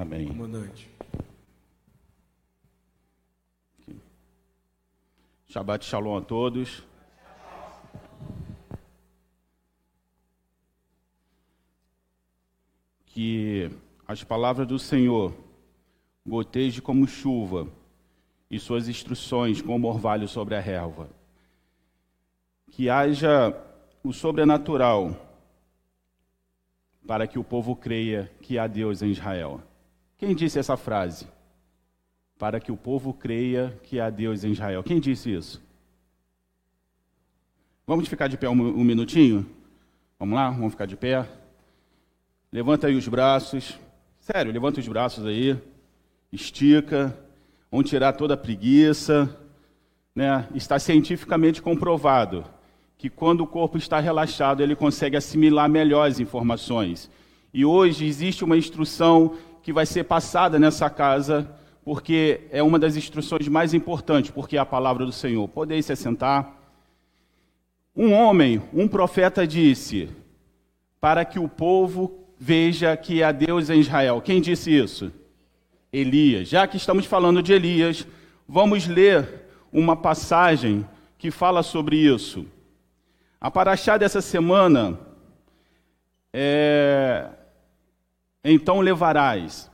Amém. Comandante. Shabbat Shalom a todos. Que as palavras do Senhor gotejem como chuva e suas instruções como orvalho sobre a relva. Que haja o sobrenatural para que o povo creia que há Deus em Israel. Quem disse essa frase? Para que o povo creia que há Deus em Israel. Quem disse isso? Vamos ficar de pé um, um minutinho? Vamos lá? Vamos ficar de pé? Levanta aí os braços. Sério, levanta os braços aí. Estica. Vamos tirar toda a preguiça. Né? Está cientificamente comprovado que quando o corpo está relaxado, ele consegue assimilar melhor as informações. E hoje existe uma instrução que vai ser passada nessa casa, porque é uma das instruções mais importantes, porque é a palavra do Senhor. Podem se assentar. Um homem, um profeta disse, para que o povo veja que há Deus em Israel. Quem disse isso? Elias. Já que estamos falando de Elias, vamos ler uma passagem que fala sobre isso. A paraxá dessa semana é Então levarás.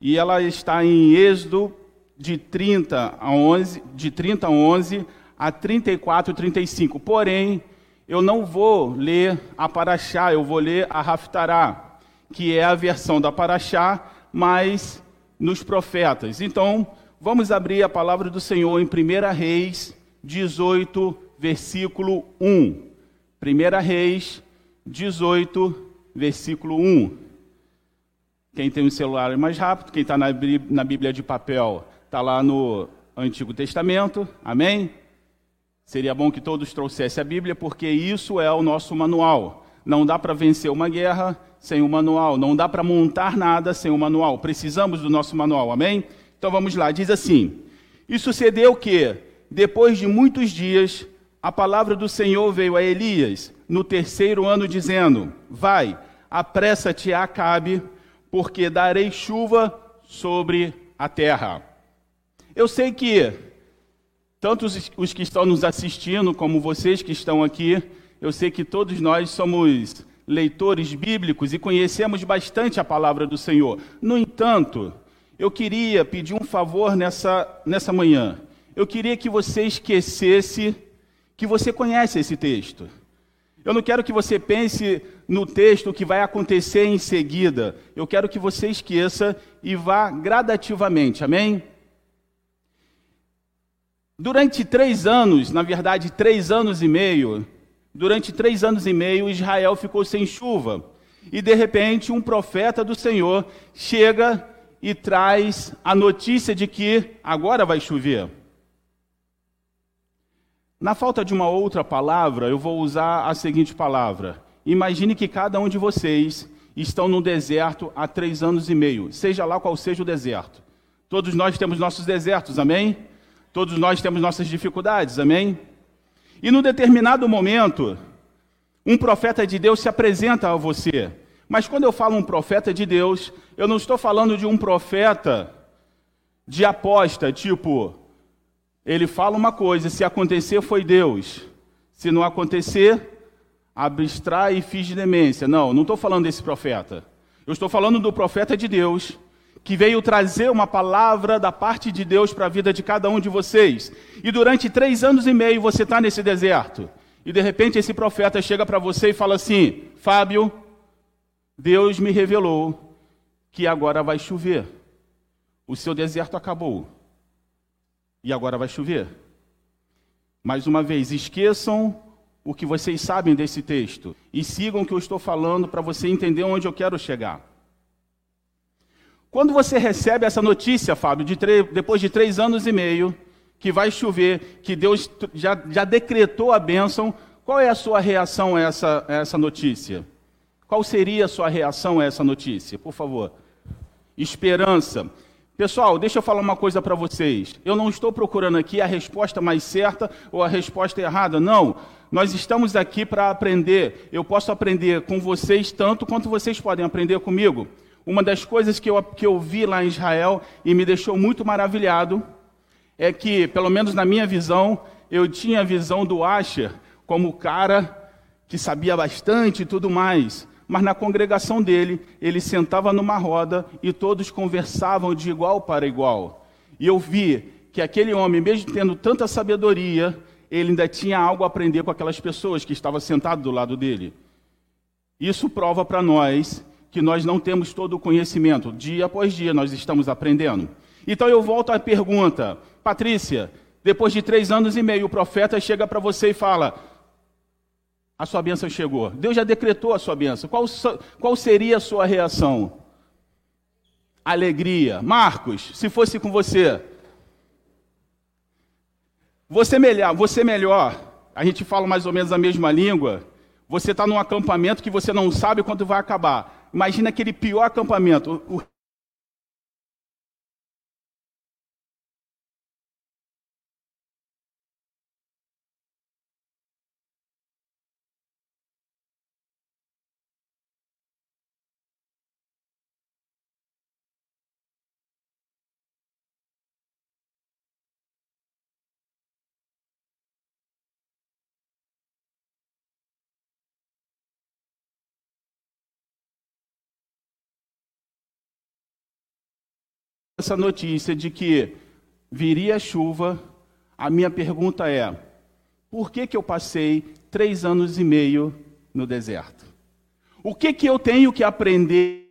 E ela está em Êxodo de 30 a 11, de 30 a 11 a 34 35. Porém, eu não vou ler a paraxá, eu vou ler a Raftará, que é a versão da paraxá, mas nos profetas. Então, vamos abrir a palavra do Senhor em 1 Reis 18, versículo 1. 1 Reis 18, versículo 1. Quem tem um celular é mais rápido, quem está na Bíblia de papel está lá no Antigo Testamento, amém? Seria bom que todos trouxessem a Bíblia, porque isso é o nosso manual. Não dá para vencer uma guerra sem o um manual, não dá para montar nada sem o um manual. Precisamos do nosso manual, amém? Então vamos lá, diz assim: E sucedeu que, depois de muitos dias, a palavra do Senhor veio a Elias no terceiro ano, dizendo: Vai, apressa-te a Acabe, porque darei chuva sobre a terra. Eu sei que, tanto os que estão nos assistindo, como vocês que estão aqui, eu sei que todos nós somos leitores bíblicos e conhecemos bastante a palavra do Senhor. No entanto, eu queria pedir um favor nessa, nessa manhã. Eu queria que você esquecesse que você conhece esse texto. Eu não quero que você pense no texto que vai acontecer em seguida. Eu quero que você esqueça e vá gradativamente, amém? Durante três anos, na verdade, três anos e meio, durante três anos e meio, Israel ficou sem chuva. E de repente, um profeta do Senhor chega e traz a notícia de que agora vai chover. Na falta de uma outra palavra, eu vou usar a seguinte palavra. Imagine que cada um de vocês estão no deserto há três anos e meio, seja lá qual seja o deserto. Todos nós temos nossos desertos, amém? Todos nós temos nossas dificuldades, amém? E num determinado momento, um profeta de Deus se apresenta a você. Mas quando eu falo um profeta de Deus, eu não estou falando de um profeta de aposta, tipo, ele fala uma coisa, se acontecer foi Deus. Se não acontecer, abstrai e finge demência. Não, não estou falando desse profeta. Eu estou falando do profeta de Deus, que veio trazer uma palavra da parte de Deus para a vida de cada um de vocês. E durante três anos e meio você está nesse deserto. E de repente esse profeta chega para você e fala assim: Fábio, Deus me revelou que agora vai chover. O seu deserto acabou e agora vai chover. Mais uma vez, esqueçam o que vocês sabem desse texto e sigam o que eu estou falando para você entender onde eu quero chegar. Quando você recebe essa notícia, Fábio, de depois de três anos e meio, que vai chover, que Deus já, já decretou a bênção, qual é a sua reação a essa, a essa notícia? Qual seria a sua reação a essa notícia? Por favor. Esperança. Pessoal, deixa eu falar uma coisa para vocês. Eu não estou procurando aqui a resposta mais certa ou a resposta errada, não. Nós estamos aqui para aprender. Eu posso aprender com vocês tanto quanto vocês podem aprender comigo. Uma das coisas que eu, que eu vi lá em Israel e me deixou muito maravilhado é que, pelo menos na minha visão, eu tinha a visão do Asher como o cara que sabia bastante e tudo mais. Mas na congregação dele, ele sentava numa roda e todos conversavam de igual para igual. E eu vi que aquele homem, mesmo tendo tanta sabedoria, ele ainda tinha algo a aprender com aquelas pessoas que estavam sentadas do lado dele. Isso prova para nós que nós não temos todo o conhecimento. Dia após dia nós estamos aprendendo. Então eu volto à pergunta, Patrícia, depois de três anos e meio, o profeta chega para você e fala: a sua bênção chegou. Deus já decretou a sua bênção. Qual, qual seria a sua reação? Alegria. Marcos, se fosse com você, você melhor, você melhor, a gente fala mais ou menos a mesma língua. Você está num acampamento que você não sabe quando vai acabar. Imagina aquele pior acampamento. O essa notícia de que viria chuva, a minha pergunta é: por que, que eu passei três anos e meio no deserto? O que, que eu tenho que aprender?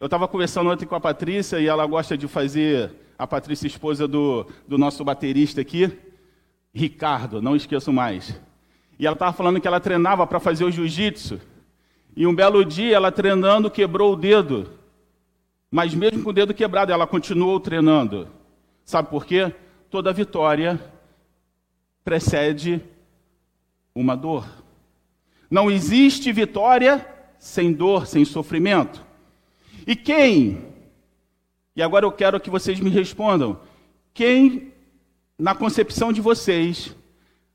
Eu estava conversando ontem com a Patrícia e ela gosta de fazer, a Patrícia, esposa do, do nosso baterista aqui, Ricardo, não esqueço mais. E ela estava falando que ela treinava para fazer o jiu-jitsu. E um belo dia, ela treinando, quebrou o dedo. Mas mesmo com o dedo quebrado, ela continuou treinando. Sabe por quê? Toda vitória precede uma dor. Não existe vitória sem dor, sem sofrimento. E quem? E agora eu quero que vocês me respondam. Quem, na concepção de vocês,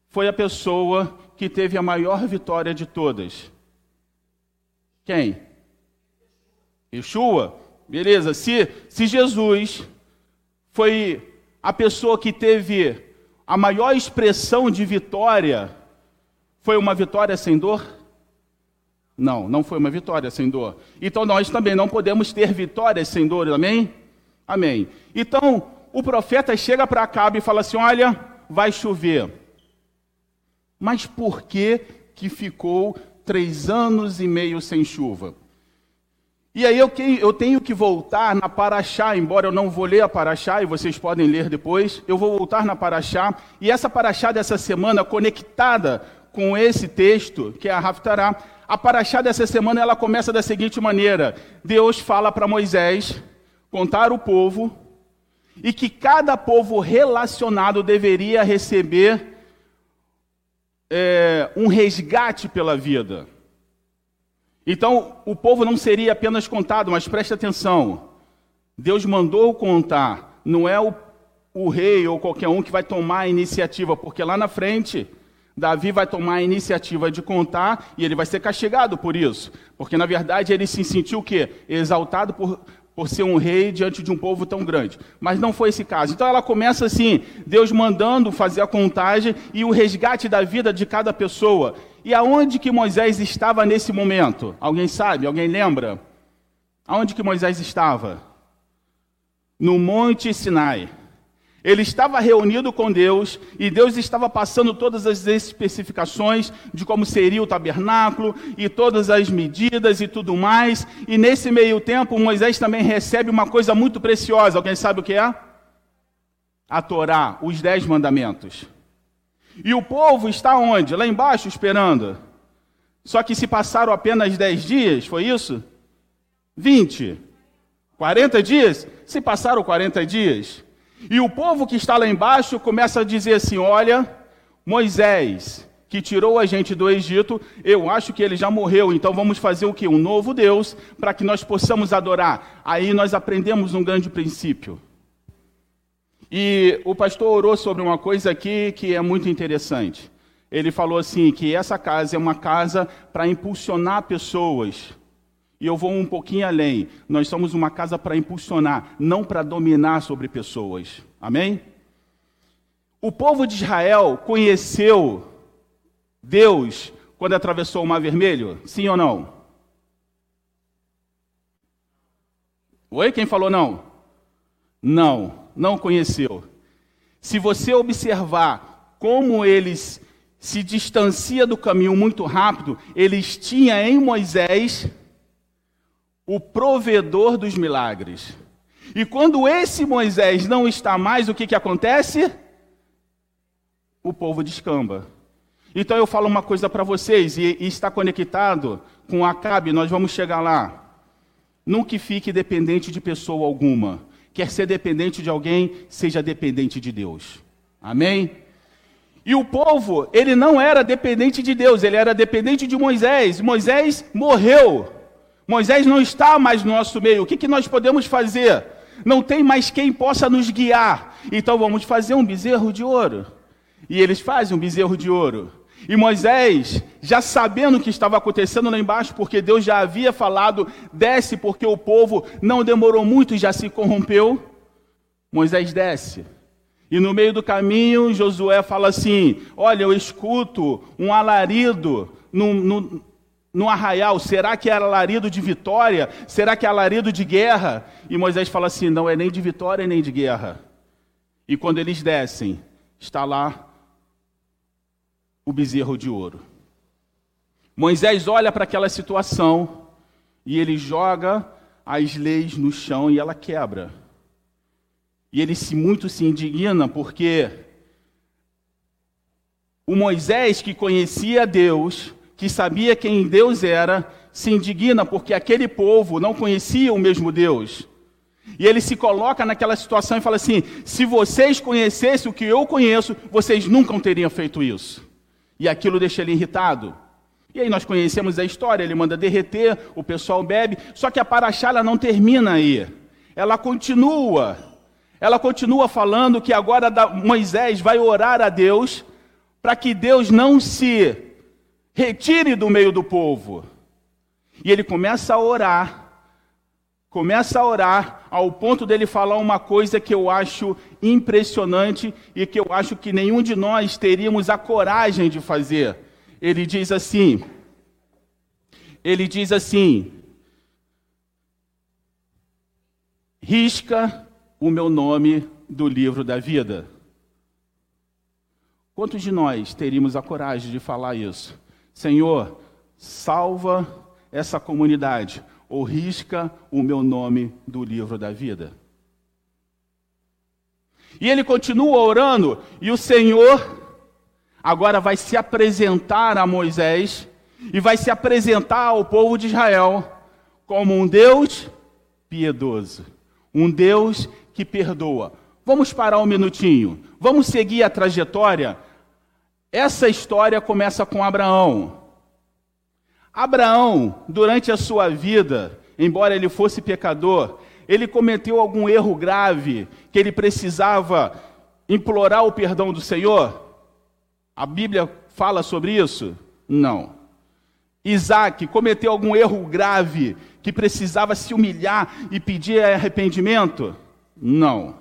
foi a pessoa que teve a maior vitória de todas? Quem? Yeshua? Beleza. Se, se Jesus foi a pessoa que teve a maior expressão de vitória, foi uma vitória sem dor? Não, não foi uma vitória sem dor. Então nós também não podemos ter vitórias sem dor, amém? Amém. Então o profeta chega para Acabe e fala assim: Olha, vai chover. Mas por que que ficou três anos e meio sem chuva? E aí eu, eu tenho que voltar na Paraxá, embora eu não vou ler a Paraxá, e vocês podem ler depois, eu vou voltar na Paraxá, e essa Paraxá dessa semana, conectada com esse texto, que é a Raftará, a paraxá dessa semana ela começa da seguinte maneira: Deus fala para Moisés contar o povo e que cada povo relacionado deveria receber é, um resgate pela vida. Então, o povo não seria apenas contado, mas preste atenção: Deus mandou contar, não é o, o rei ou qualquer um que vai tomar a iniciativa, porque lá na frente Davi vai tomar a iniciativa de contar e ele vai ser castigado por isso. Porque, na verdade, ele se sentiu o quê? Exaltado por, por ser um rei diante de um povo tão grande. Mas não foi esse caso. Então ela começa assim, Deus mandando fazer a contagem e o resgate da vida de cada pessoa. E aonde que Moisés estava nesse momento? Alguém sabe? Alguém lembra? Aonde que Moisés estava? No Monte Sinai. Ele estava reunido com Deus e Deus estava passando todas as especificações de como seria o tabernáculo e todas as medidas e tudo mais. E nesse meio tempo, Moisés também recebe uma coisa muito preciosa. Alguém sabe o que é? A Torá, os dez mandamentos. E o povo está onde? Lá embaixo esperando. Só que se passaram apenas dez dias, foi isso? Vinte. Quarenta dias? Se passaram quarenta dias. E o povo que está lá embaixo começa a dizer assim: olha, Moisés, que tirou a gente do Egito, eu acho que ele já morreu, então vamos fazer o que? Um novo Deus, para que nós possamos adorar. Aí nós aprendemos um grande princípio. E o pastor orou sobre uma coisa aqui que é muito interessante. Ele falou assim: que essa casa é uma casa para impulsionar pessoas e eu vou um pouquinho além. Nós somos uma casa para impulsionar, não para dominar sobre pessoas. Amém? O povo de Israel conheceu Deus quando atravessou o Mar Vermelho? Sim ou não? Oi? Quem falou não? Não, não conheceu. Se você observar como eles se distancia do caminho muito rápido, eles tinham em Moisés o provedor dos milagres. E quando esse Moisés não está mais, o que, que acontece? O povo descamba. Então eu falo uma coisa para vocês, e, e, está conectado com Acabe, nós vamos chegar lá. Nunca fique dependente de pessoa alguma. Quer ser dependente de alguém, seja dependente de Deus. Amém? E o povo, ele não era dependente de Deus, ele era dependente de Moisés. Moisés morreu. Moisés não está mais no nosso meio. O que, que nós podemos fazer? Não tem mais quem possa nos guiar. Então vamos fazer um bezerro de ouro. E eles fazem um bezerro de ouro. E Moisés, já sabendo o que estava acontecendo lá embaixo, porque Deus já havia falado, desce, porque o povo não demorou muito e já se corrompeu. Moisés desce. E no meio do caminho, Josué fala assim: Olha, eu escuto um alarido no, no, no arraial, será que é alarido de vitória? Será que é alarido de guerra? E Moisés fala assim: não é nem de vitória nem de guerra. E quando eles descem, está lá o bezerro de ouro. Moisés olha para aquela situação e ele joga as leis no chão e ela quebra. E ele se muito se indigna porque o Moisés que conhecia Deus que sabia quem Deus era, se indigna porque aquele povo não conhecia o mesmo Deus. E ele se coloca naquela situação e fala assim: se vocês conhecessem o que eu conheço, vocês nunca teriam feito isso. E aquilo deixa ele irritado. E aí nós conhecemos a história, ele manda derreter, o pessoal bebe, só que a paraxá não termina aí. Ela continua. Ela continua falando que agora Moisés vai orar a Deus para que Deus não se retire do meio do povo. E ele começa a orar, começa a orar, ao ponto dele falar uma coisa que eu acho impressionante e que eu acho que nenhum de nós teríamos a coragem de fazer. Ele diz assim: ele diz assim, risca o meu nome do livro da vida. Quantos de nós teríamos a coragem de falar isso? Senhor, salva essa comunidade, ou risca o meu nome do livro da vida. E ele continua orando, e o Senhor agora vai se apresentar a Moisés e vai se apresentar ao povo de Israel como um Deus piedoso, um Deus que perdoa. Vamos parar um minutinho, vamos seguir a trajetória essa história começa com Abraão. Abraão, durante a sua vida, embora ele fosse pecador, ele cometeu algum erro grave que ele precisava implorar o perdão do Senhor? A Bíblia fala sobre isso? Não. Isaac cometeu algum erro grave que precisava se humilhar e pedir arrependimento? Não.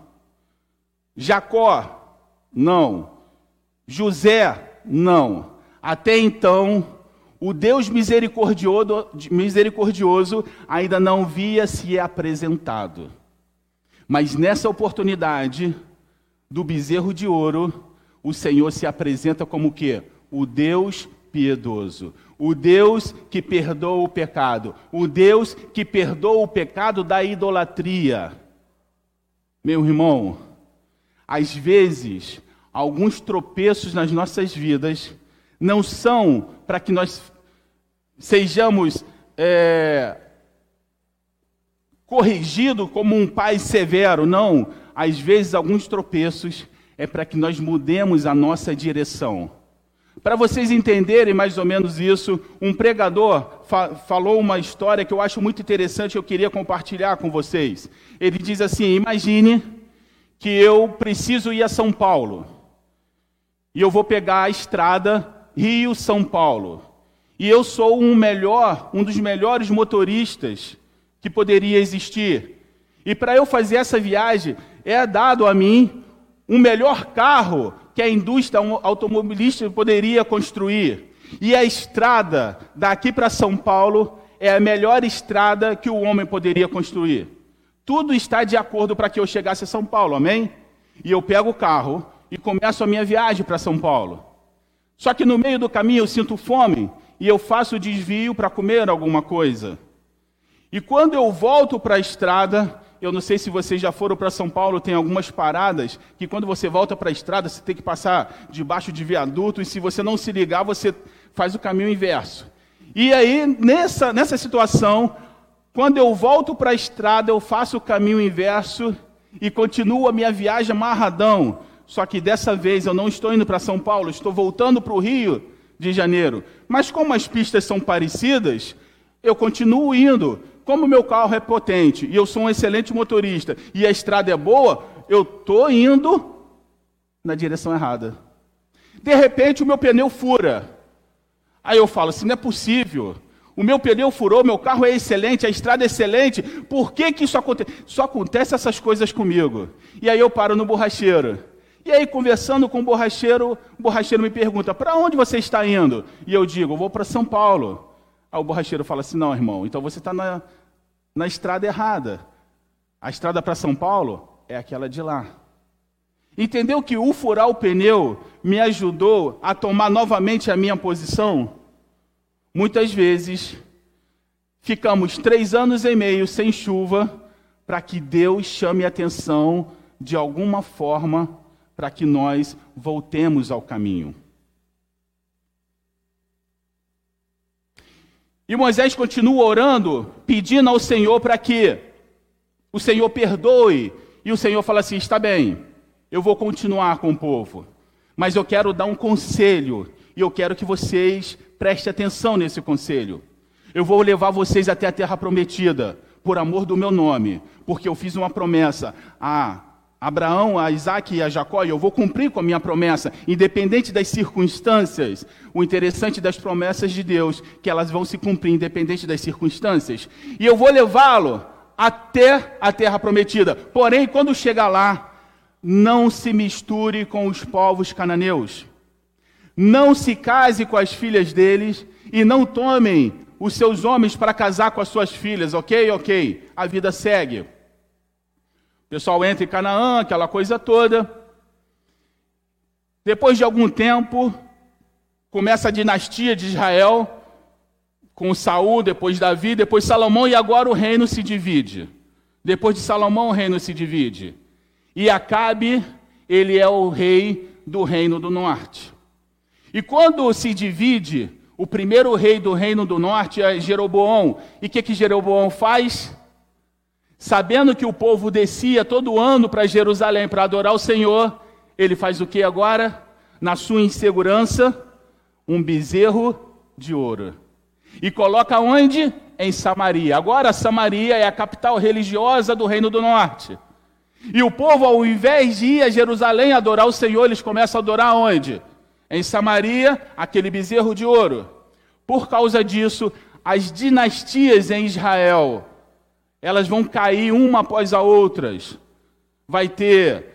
Jacó? Não. José, não. Até então, o Deus misericordioso, misericordioso ainda não via se apresentado. Mas nessa oportunidade, do bezerro de ouro, o Senhor se apresenta como o quê? O Deus piedoso, o Deus que perdoa o pecado, o Deus que perdoa o pecado da idolatria. Meu irmão, às vezes, alguns tropeços nas nossas vidas não são para que nós sejamos é, corrigidos como um pai severo, não. Às vezes, alguns tropeços é para que nós mudemos a nossa direção. Para vocês entenderem mais ou menos isso, um pregador fa falou uma história que eu acho muito interessante, eu queria compartilhar com vocês. Ele diz assim: Imagine que eu preciso ir a São Paulo e eu vou pegar a estrada Rio-São Paulo. E eu sou um melhor, um dos melhores motoristas que poderia existir. E para eu fazer essa viagem, é dado a mim um melhor carro que a indústria automobilística poderia construir. E a estrada daqui para São Paulo é a melhor estrada que o homem poderia construir. Tudo está de acordo para que eu chegasse a São Paulo, amém? E eu pego o carro e começo a minha viagem para São Paulo. Só que no meio do caminho eu sinto fome e eu faço desvio para comer alguma coisa. E quando eu volto para a estrada, eu não sei se vocês já foram para São Paulo, tem algumas paradas que quando você volta para a estrada, você tem que passar debaixo de viaduto e se você não se ligar, você faz o caminho inverso. E aí, nessa, nessa situação, quando eu volto para a estrada, eu faço o caminho inverso e continuo a minha viagem amarradão. Só que dessa vez eu não estou indo para São Paulo, estou voltando para o Rio de Janeiro. Mas como as pistas são parecidas, eu continuo indo como meu carro é potente e eu sou um excelente motorista e a estrada é boa, eu estou indo na direção errada. De repente o meu pneu fura. Aí eu falo assim, não é possível. O meu pneu furou, meu carro é excelente, a estrada é excelente. Por que, que isso acontece? Só acontece essas coisas comigo. E aí eu paro no borracheiro. E aí, conversando com o borracheiro, o borracheiro me pergunta: para onde você está indo? E eu digo: vou para São Paulo. Aí o borracheiro fala assim: não, irmão, então você está na, na estrada errada. A estrada para São Paulo é aquela de lá. Entendeu que o furar o pneu me ajudou a tomar novamente a minha posição? Muitas vezes ficamos três anos e meio sem chuva para que Deus chame a atenção de alguma forma para que nós voltemos ao caminho. E Moisés continua orando, pedindo ao Senhor para que o Senhor perdoe. E o Senhor fala assim: está bem, eu vou continuar com o povo, mas eu quero dar um conselho e eu quero que vocês prestem atenção nesse conselho. Eu vou levar vocês até a terra prometida, por amor do meu nome, porque eu fiz uma promessa. Ah, Abraão, a Isaac e a Jacó, e eu vou cumprir com a minha promessa, independente das circunstâncias. O interessante das promessas de Deus, que elas vão se cumprir independente das circunstâncias. E eu vou levá-lo até a terra prometida. Porém, quando chegar lá, não se misture com os povos cananeus. Não se case com as filhas deles e não tomem os seus homens para casar com as suas filhas, ok? Ok. A vida segue pessoal entra em Canaã, aquela coisa toda. Depois de algum tempo, começa a dinastia de Israel, com Saul, depois Davi, depois Salomão, e agora o reino se divide. Depois de Salomão, o reino se divide. E Acabe, ele é o rei do reino do norte. E quando se divide, o primeiro rei do reino do norte é Jeroboão. E o que, que Jeroboão faz? Sabendo que o povo descia todo ano para Jerusalém para adorar o Senhor, ele faz o que agora? Na sua insegurança, um bezerro de ouro. E coloca onde? Em Samaria. Agora Samaria é a capital religiosa do Reino do Norte. E o povo, ao invés de ir a Jerusalém adorar o Senhor, eles começam a adorar onde? Em Samaria, aquele bezerro de ouro. Por causa disso, as dinastias em Israel elas vão cair uma após a outras. Vai ter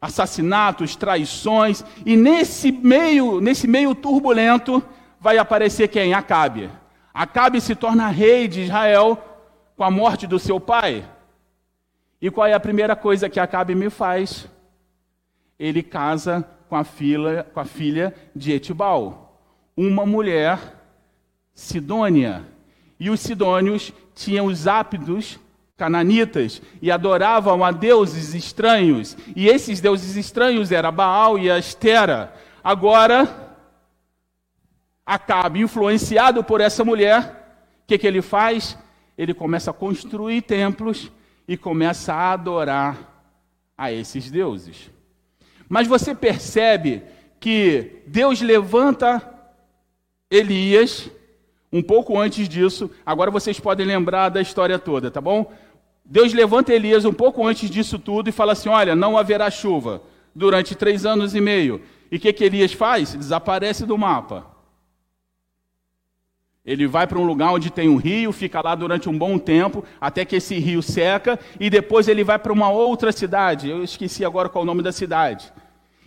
assassinatos, traições, e nesse meio, nesse meio turbulento vai aparecer quem? Acabe. Acabe se torna rei de Israel com a morte do seu pai. E qual é a primeira coisa que Acabe me faz? ele casa com a filha, com a filha de Etibal, uma mulher sidônia. E os sidônios tinham os ápidos cananitas e adoravam a deuses estranhos. E esses deuses estranhos eram Baal e Astera. Agora, Acabe, influenciado por essa mulher, o que, que ele faz? Ele começa a construir templos e começa a adorar a esses deuses. Mas você percebe que Deus levanta Elias um pouco antes disso. Agora vocês podem lembrar da história toda, tá bom? Deus levanta Elias um pouco antes disso tudo e fala assim: Olha, não haverá chuva durante três anos e meio. E o que, que Elias faz? Desaparece do mapa. Ele vai para um lugar onde tem um rio, fica lá durante um bom tempo, até que esse rio seca, e depois ele vai para uma outra cidade. Eu esqueci agora qual é o nome da cidade.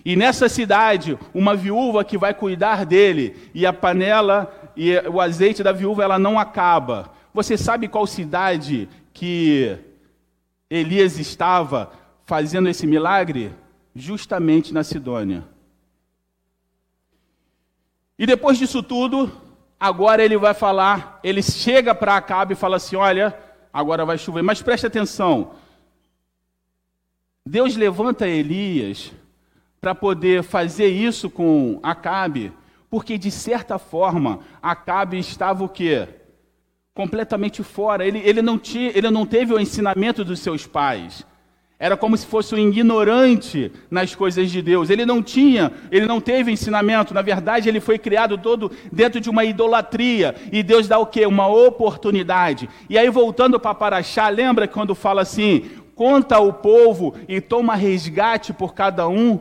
E nessa cidade, uma viúva que vai cuidar dele, e a panela e o azeite da viúva ela não acaba. Você sabe qual cidade que Elias estava fazendo esse milagre? Justamente na Sidônia. E depois disso tudo, agora ele vai falar, ele chega para Acabe e fala assim: Olha, agora vai chover. Mas preste atenção. Deus levanta Elias para poder fazer isso com Acabe, porque de certa forma Acabe estava o quê? Completamente fora. Ele, ele, não tinha, ele não teve o ensinamento dos seus pais. Era como se fosse um ignorante nas coisas de Deus. Ele não tinha, ele não teve ensinamento. Na verdade, ele foi criado todo dentro de uma idolatria. E Deus dá o quê? Uma oportunidade. E aí, voltando para Paraxá, lembra quando fala assim: conta o povo e toma resgate por cada um?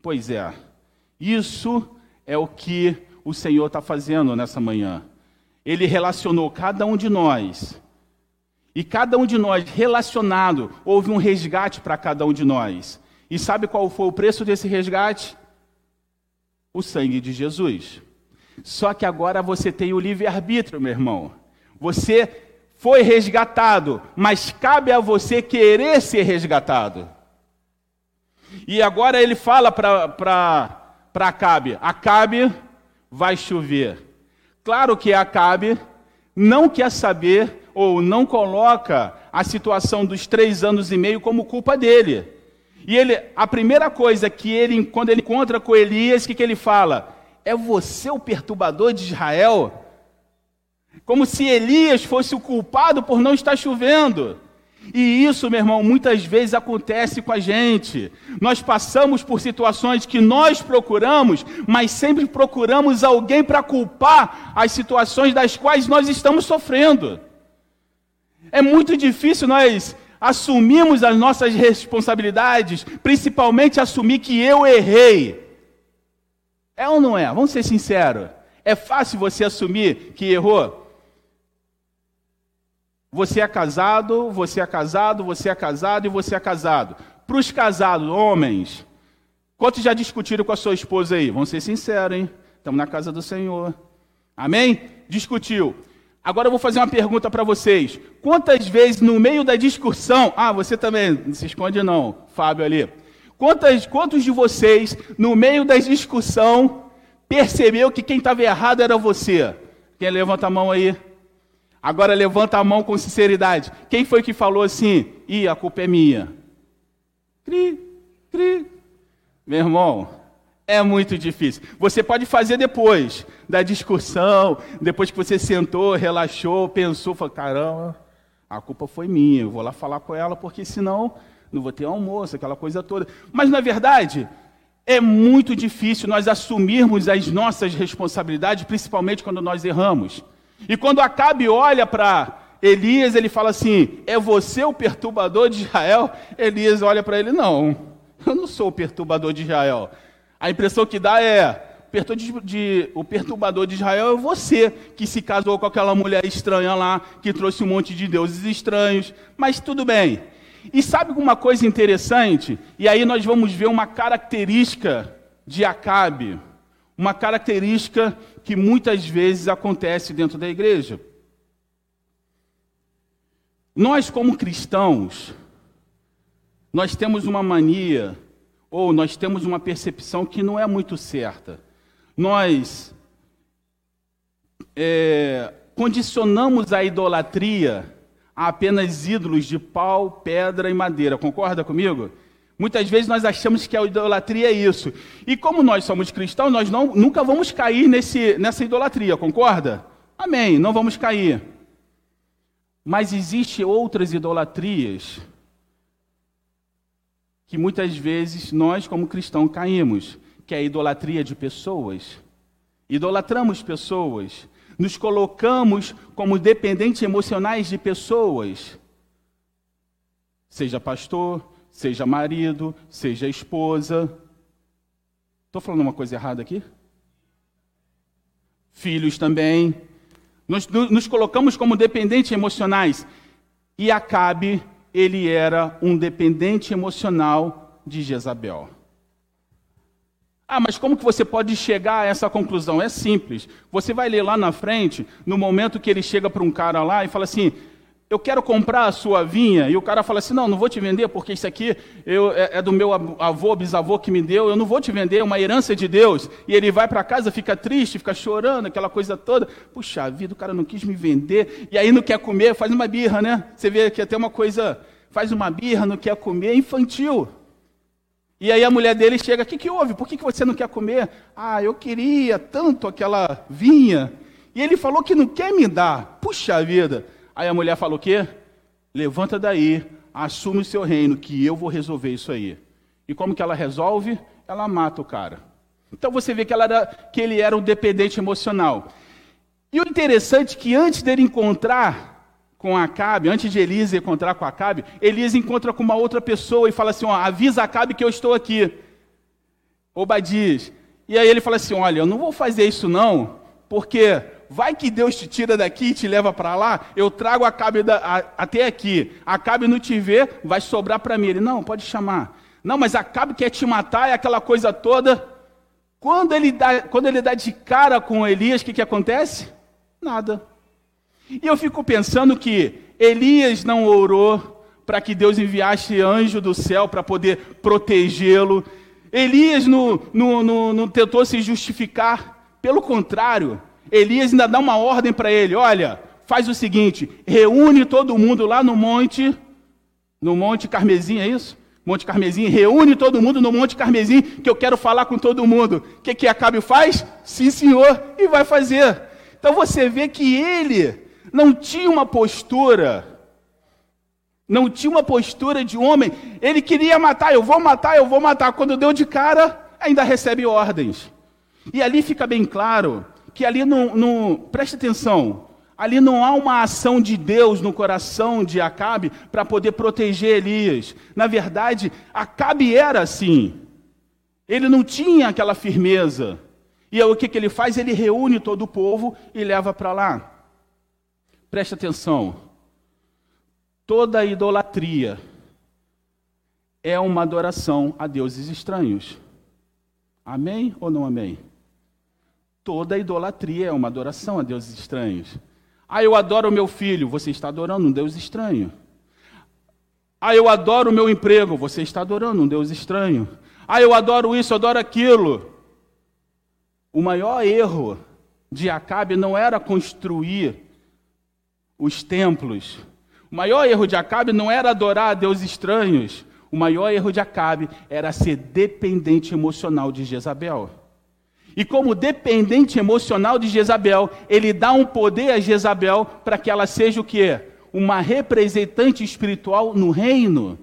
Pois é, isso é o que o Senhor está fazendo nessa manhã. Ele relacionou cada um de nós e cada um de nós relacionado, houve um resgate para cada um de nós. E sabe qual foi o preço desse resgate? O sangue de Jesus. Só que agora você tem o livre-arbítrio, meu irmão. Você foi resgatado, mas cabe a você querer ser resgatado. E agora ele fala para Acabe: Acabe, vai chover. Claro que Acabe não quer saber ou não coloca a situação dos três anos e meio como culpa dele. E ele, a primeira coisa que ele, quando ele encontra com Elias, o que, que ele fala? É você o perturbador de Israel? Como se Elias fosse o culpado por não estar chovendo. E isso, meu irmão, muitas vezes acontece com a gente. Nós passamos por situações que nós procuramos, mas sempre procuramos alguém para culpar as situações das quais nós estamos sofrendo. É muito difícil nós assumirmos as nossas responsabilidades, principalmente assumir que eu errei. É ou não é? Vamos ser sinceros. É fácil você assumir que errou? Você é casado, você é casado, você é casado e você é casado. Para os casados, homens, quantos já discutiram com a sua esposa aí? Vamos ser sinceros, hein? Estamos na casa do Senhor. Amém? Discutiu. Agora eu vou fazer uma pergunta para vocês. Quantas vezes no meio da discussão. Ah, você também, não se esconde não, Fábio ali. Quantas, quantos de vocês, no meio da discussão, percebeu que quem estava errado era você? Quem levanta a mão aí? Agora levanta a mão com sinceridade. Quem foi que falou assim? Ih, a culpa é minha. Cri, cri. Meu irmão, é muito difícil. Você pode fazer depois da discussão, depois que você sentou, relaxou, pensou, falou: caramba, a culpa foi minha, eu vou lá falar com ela, porque senão não vou ter almoço, aquela coisa toda. Mas na verdade, é muito difícil nós assumirmos as nossas responsabilidades, principalmente quando nós erramos. E quando Acabe olha para Elias, ele fala assim: É você o perturbador de Israel? Elias olha para ele: Não, eu não sou o perturbador de Israel. A impressão que dá é: o perturbador de Israel é você que se casou com aquela mulher estranha lá, que trouxe um monte de deuses estranhos. Mas tudo bem. E sabe uma coisa interessante? E aí nós vamos ver uma característica de Acabe, uma característica que muitas vezes acontece dentro da igreja. Nós, como cristãos, nós temos uma mania ou nós temos uma percepção que não é muito certa. Nós é, condicionamos a idolatria a apenas ídolos de pau, pedra e madeira. Concorda comigo? Muitas vezes nós achamos que a idolatria é isso. E como nós somos cristãos, nós não, nunca vamos cair nesse, nessa idolatria, concorda? Amém, não vamos cair. Mas existem outras idolatrias que muitas vezes nós, como cristãos, caímos, que é a idolatria de pessoas. Idolatramos pessoas, nos colocamos como dependentes emocionais de pessoas. Seja pastor, seja marido, seja esposa. Estou falando uma coisa errada aqui? Filhos também. Nós nos colocamos como dependentes emocionais. E Acabe ele era um dependente emocional de Jezabel. Ah, mas como que você pode chegar a essa conclusão? É simples. Você vai ler lá na frente, no momento que ele chega para um cara lá e fala assim: eu quero comprar a sua vinha, e o cara fala assim, não, não vou te vender, porque isso aqui eu, é, é, do meu avô, bisavô que me deu, eu não vou te vender, é uma herança de Deus. E ele vai para casa, fica triste, fica chorando, aquela coisa toda. Puxa vida, o cara não quis me vender, e aí não quer comer, faz uma birra, né? Você vê que até uma coisa, faz uma birra, não quer comer, é infantil. E aí a mulher dele chega, o que, que houve? Por que, que você não quer comer? Ah, eu queria tanto aquela vinha. E ele falou que não quer me dar. Puxa vida. Aí a mulher falou o quê? Levanta daí, assume o seu reino, que eu vou resolver isso aí. E como que ela resolve? Ela mata o cara. Então você vê que, era, que ele era um dependente emocional. E o interessante é que antes dele encontrar com Acabe, antes de Elias encontrar com Acabe, Elias encontra com uma outra pessoa e fala assim: ó, avisa Acabe que eu estou aqui. Obadias. E aí ele fala assim: olha, eu não vou fazer isso não, porque vai que Deus te tira daqui e te leva para lá, eu trago Acabe da, a, até aqui. Acabe não te vê, vai sobrar para mim. Ele, não, pode chamar. Não, mas Acabe quer te matar, é aquela coisa toda. Quando ele dá, quando ele dá de cara com Elias, o que, que acontece? Nada. E eu fico pensando que Elias não orou para que Deus enviasse anjo do céu para poder protegê-lo. Elias não, não, não, não tentou se justificar. Pelo contrário, Elias ainda dá uma ordem para ele: olha, faz o seguinte, reúne todo mundo lá no monte, no Monte Carmesim, é isso? Monte Carmesim, reúne todo mundo no Monte Carmesim, que eu quero falar com todo mundo. O que, que Acabe faz? Sim, senhor, e vai fazer. Então você vê que ele não tinha uma postura, não tinha uma postura de homem, ele queria matar, eu vou matar, eu vou matar. Quando deu de cara, ainda recebe ordens. E ali fica bem claro que ali não, não preste atenção, ali não há uma ação de Deus no coração de Acabe para poder proteger Elias. Na verdade, Acabe era assim. Ele não tinha aquela firmeza. E o que, que ele faz? Ele reúne todo o povo e leva para lá. Preste atenção. Toda idolatria é uma adoração a deuses estranhos. Amém ou não amém? Toda idolatria é uma adoração a deuses estranhos. Ah, eu adoro o meu filho, você está adorando um Deus estranho. Ah, eu adoro o meu emprego, você está adorando um Deus estranho. Ah, eu adoro isso, adoro aquilo. O maior erro de Acabe não era construir os templos. O maior erro de Acabe não era adorar a deuses estranhos. O maior erro de Acabe era ser dependente emocional de Jezabel. E como dependente emocional de Jezabel, ele dá um poder a Jezabel para que ela seja o quê? Uma representante espiritual no reino.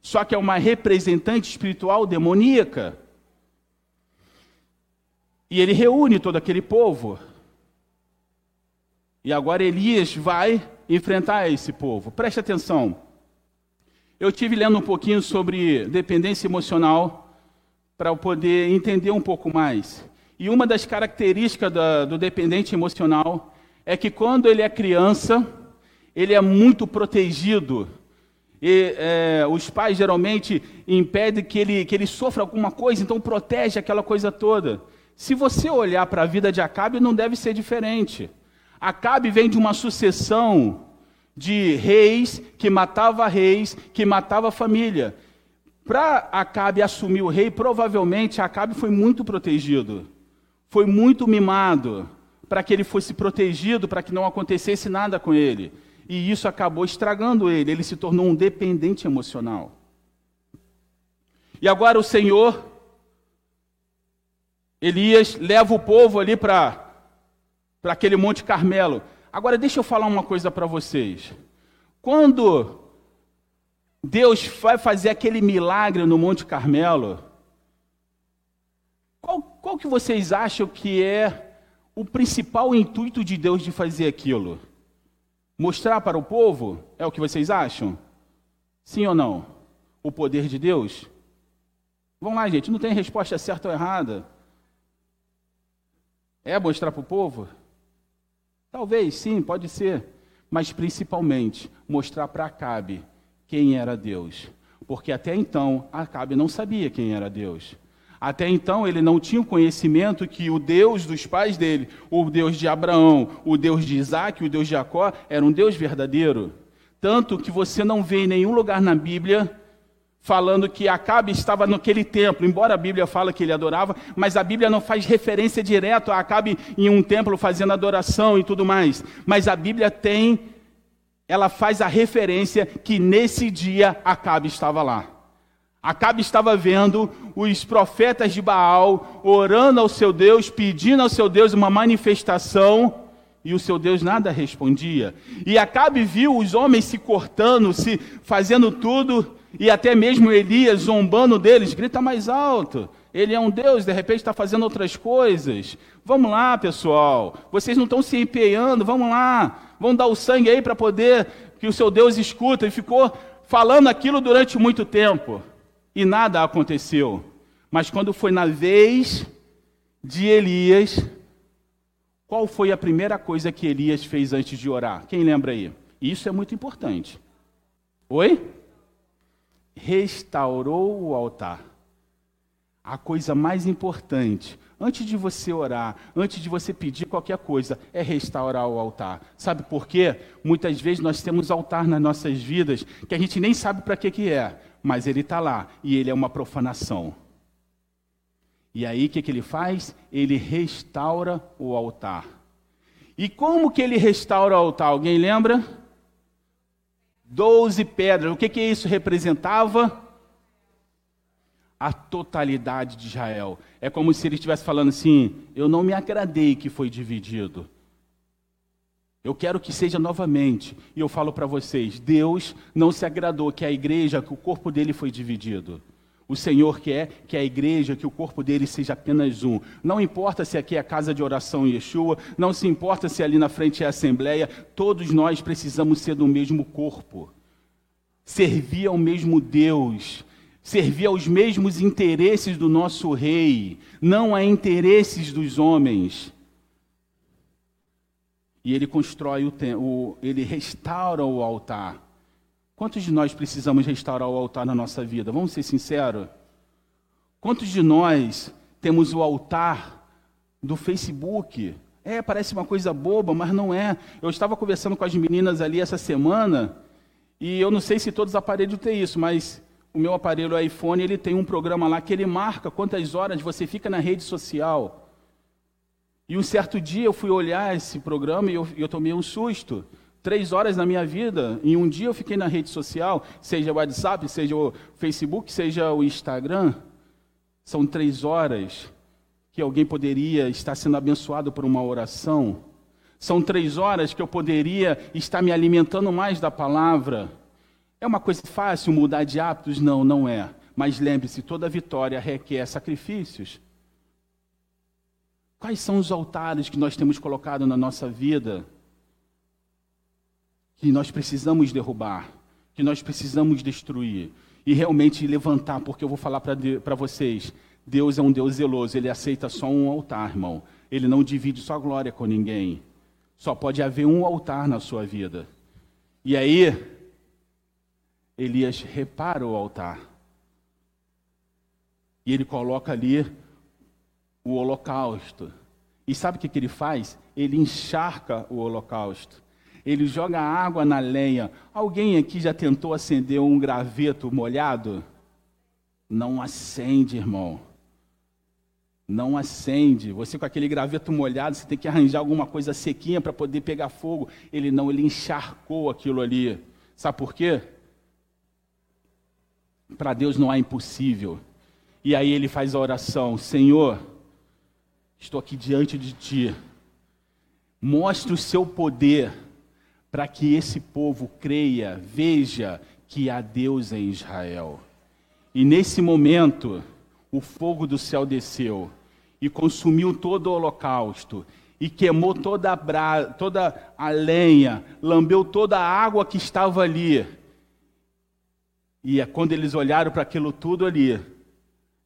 Só que é uma representante espiritual demoníaca. E ele reúne todo aquele povo. E agora Elias vai enfrentar esse povo. Preste atenção. Eu tive lendo um pouquinho sobre dependência emocional para poder entender um pouco mais. E uma das características da, do dependente emocional é que quando ele é criança, ele é muito protegido. E, é, os pais geralmente impedem que ele, que ele sofra alguma coisa, então protege aquela coisa toda. Se você olhar para a vida de Acabe, não deve ser diferente. Acabe vem de uma sucessão de reis que matava reis, que matava família. Para Acabe assumir o rei, provavelmente Acabe foi muito protegido, foi muito mimado, para que ele fosse protegido, para que não acontecesse nada com ele. E isso acabou estragando ele, ele se tornou um dependente emocional. E agora o Senhor, Elias, leva o povo ali para aquele Monte Carmelo. Agora deixa eu falar uma coisa para vocês. Quando Deus vai fazer aquele milagre no Monte Carmelo, qual, qual que vocês acham que é o principal intuito de Deus de fazer aquilo? Mostrar para o povo? É o que vocês acham? Sim ou não? O poder de Deus? Vamos lá, gente, não tem resposta certa ou errada. É mostrar para o povo? Talvez, sim, pode ser. Mas principalmente mostrar para Acabe quem era Deus. Porque até então Acabe não sabia quem era Deus. Até então ele não tinha o conhecimento que o Deus dos pais dele, o Deus de Abraão, o Deus de Isaac, o Deus de Jacó, era um Deus verdadeiro. Tanto que você não vê em nenhum lugar na Bíblia falando que Acabe estava naquele templo, embora a Bíblia fala que ele adorava, mas a Bíblia não faz referência direto a Acabe em um templo fazendo adoração e tudo mais. Mas a Bíblia tem, ela faz a referência que nesse dia Acabe estava lá. Acabe estava vendo os profetas de Baal orando ao seu Deus, pedindo ao seu Deus uma manifestação, e o seu Deus nada respondia. E Acabe viu os homens se cortando, se fazendo tudo, e até mesmo Elias zombando deles, grita mais alto. Ele é um Deus, de repente está fazendo outras coisas. Vamos lá, pessoal. Vocês não estão se empenhando, vamos lá. Vão dar o sangue aí para poder que o seu Deus escuta. E ficou falando aquilo durante muito tempo. E nada aconteceu. Mas quando foi na vez de Elias, qual foi a primeira coisa que Elias fez antes de orar? Quem lembra aí? Isso é muito importante. Oi? restaurou o altar. A coisa mais importante, antes de você orar, antes de você pedir qualquer coisa, é restaurar o altar. Sabe por quê? Muitas vezes nós temos altar nas nossas vidas que a gente nem sabe para que, que é, mas ele está lá e ele é uma profanação. E aí o que, que ele faz? Ele restaura o altar. E como que ele restaura o altar? Alguém lembra? Doze pedras. O que, que isso representava? A totalidade de Israel. É como se ele estivesse falando assim: Eu não me agradei que foi dividido. Eu quero que seja novamente. E eu falo para vocês: Deus não se agradou que a igreja, que o corpo dele foi dividido. O Senhor quer que a igreja, que o corpo dele seja apenas um. Não importa se aqui é a casa de oração Yeshua, não se importa se ali na frente é a assembleia, todos nós precisamos ser do mesmo corpo. Servir ao mesmo Deus, servir aos mesmos interesses do nosso rei, não a interesses dos homens. E ele constrói o, o ele restaura o altar. Quantos de nós precisamos restaurar o altar na nossa vida? Vamos ser sinceros? Quantos de nós temos o altar do Facebook? É, parece uma coisa boba, mas não é. Eu estava conversando com as meninas ali essa semana, e eu não sei se todos os aparelhos têm isso, mas o meu aparelho o iPhone, ele tem um programa lá que ele marca quantas horas você fica na rede social. E um certo dia eu fui olhar esse programa e eu, eu tomei um susto três horas na minha vida, em um dia eu fiquei na rede social, seja o WhatsApp, seja o Facebook, seja o Instagram, são três horas que alguém poderia estar sendo abençoado por uma oração. São três horas que eu poderia estar me alimentando mais da palavra. É uma coisa fácil mudar de hábitos? Não, não é. Mas lembre-se, toda vitória requer sacrifícios. Quais são os altares que nós temos colocado na nossa vida? que nós precisamos derrubar, que nós precisamos destruir e realmente levantar, porque eu vou falar para vocês: Deus é um Deus zeloso, ele aceita só um altar, irmão. Ele não divide sua glória com ninguém. Só pode haver um altar na sua vida. E aí, Elias repara o altar. E ele coloca ali o holocausto. E sabe o que, que ele faz? Ele encharca o holocausto ele joga água na lenha. Alguém aqui já tentou acender um graveto molhado? Não acende, irmão. Não acende. Você com aquele graveto molhado, você tem que arranjar alguma coisa sequinha para poder pegar fogo. Ele não, ele encharcou aquilo ali. Sabe por quê? Para Deus não há impossível. E aí ele faz a oração: Senhor, estou aqui diante de ti. Mostre o seu poder para que esse povo creia, veja que há Deus em Israel. E nesse momento, o fogo do céu desceu e consumiu todo o holocausto e queimou toda a, bra... toda a lenha, lambeu toda a água que estava ali. E é quando eles olharam para aquilo tudo ali,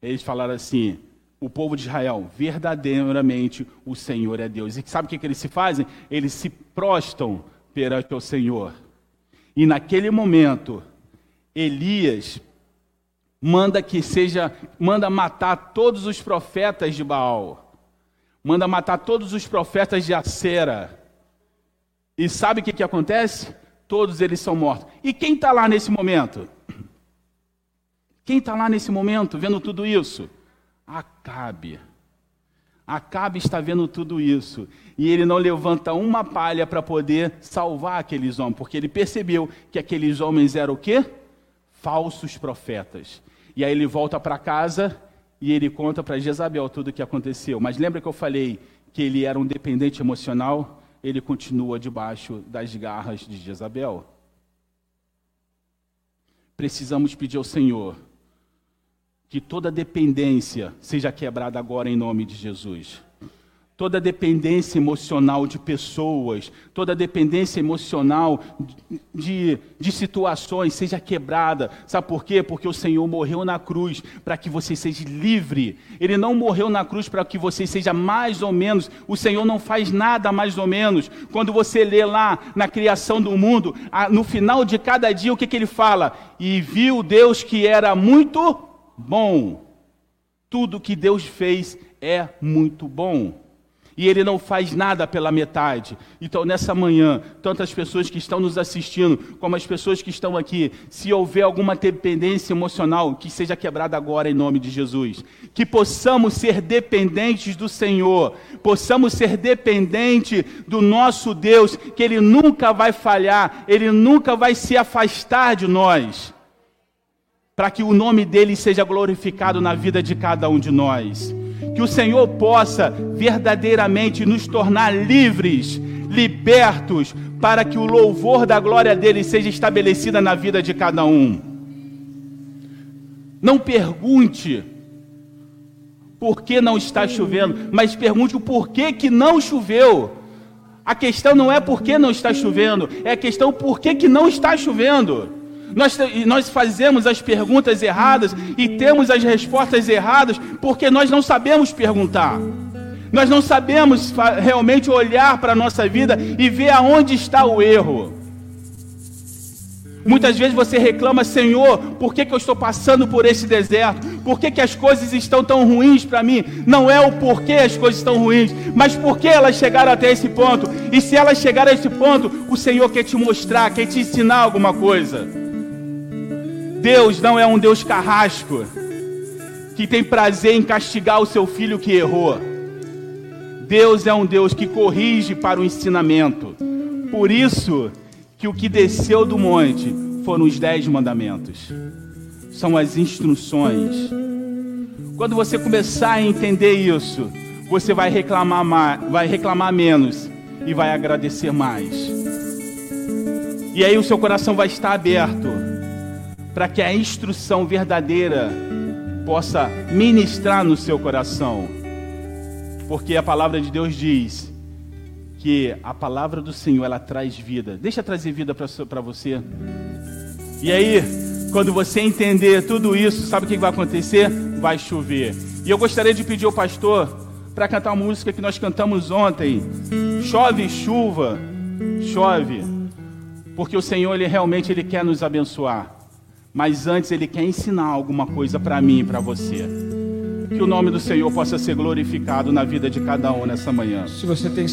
eles falaram assim: o povo de Israel, verdadeiramente o Senhor é Deus. E sabe o que, que eles se fazem? Eles se prostam perante o Senhor. E naquele momento, Elias manda que seja, manda matar todos os profetas de Baal. Manda matar todos os profetas de Acera. E sabe o que, que acontece? Todos eles são mortos. E quem está lá nesse momento? Quem está lá nesse momento vendo tudo isso? Acabe. Acabe está vendo tudo isso. E ele não levanta uma palha para poder salvar aqueles homens, porque ele percebeu que aqueles homens eram o quê? Falsos profetas. E aí ele volta para casa e ele conta para Jezabel tudo o que aconteceu. Mas lembra que eu falei que ele era um dependente emocional? Ele continua debaixo das garras de Jezabel. Precisamos pedir ao Senhor que toda dependência seja quebrada agora em nome de Jesus. Toda dependência emocional de pessoas, toda dependência emocional de, de situações seja quebrada. Sabe por quê? Porque o Senhor morreu na cruz para que você seja livre. Ele não morreu na cruz para que você seja mais ou menos. O Senhor não faz nada mais ou menos. Quando você lê lá na criação do mundo, no final de cada dia, o que, que ele fala? E viu Deus que era muito bom. Tudo que Deus fez é muito bom. E Ele não faz nada pela metade. Então, nessa manhã, tantas pessoas que estão nos assistindo, como as pessoas que estão aqui, se houver alguma dependência emocional, que seja quebrada agora em nome de Jesus. Que possamos ser dependentes do Senhor, possamos ser dependentes do nosso Deus, que Ele nunca vai falhar, Ele nunca vai se afastar de nós para que o nome dele seja glorificado na vida de cada um de nós. Que o Senhor possa verdadeiramente nos tornar livres, libertos, para que o louvor da glória dele seja estabelecida na vida de cada um. Não pergunte por que não está chovendo, mas pergunte o porquê que não choveu. A questão não é por que não está chovendo, é a questão por que, que não está chovendo. Nós, nós fazemos as perguntas erradas e temos as respostas erradas porque nós não sabemos perguntar. Nós não sabemos realmente olhar para a nossa vida e ver aonde está o erro. Muitas vezes você reclama, Senhor, por que, que eu estou passando por esse deserto? Por que, que as coisas estão tão ruins para mim? Não é o porquê as coisas estão ruins, mas por que elas chegaram até esse ponto? E se elas chegaram a esse ponto, o Senhor quer te mostrar, quer te ensinar alguma coisa. Deus não é um Deus carrasco que tem prazer em castigar o seu filho que errou. Deus é um Deus que corrige para o ensinamento. Por isso que o que desceu do monte foram os dez mandamentos. São as instruções. Quando você começar a entender isso, você vai reclamar mais, vai reclamar menos e vai agradecer mais. E aí o seu coração vai estar aberto para que a instrução verdadeira possa ministrar no seu coração. Porque a palavra de Deus diz que a palavra do Senhor ela traz vida. Deixa trazer vida para você. E aí, quando você entender tudo isso, sabe o que vai acontecer? Vai chover. E eu gostaria de pedir ao pastor para cantar uma música que nós cantamos ontem. Chove chuva, chove. Porque o Senhor ele realmente ele quer nos abençoar mas antes ele quer ensinar alguma coisa para mim e para você. Que o nome do Senhor possa ser glorificado na vida de cada um nessa manhã. Se você tem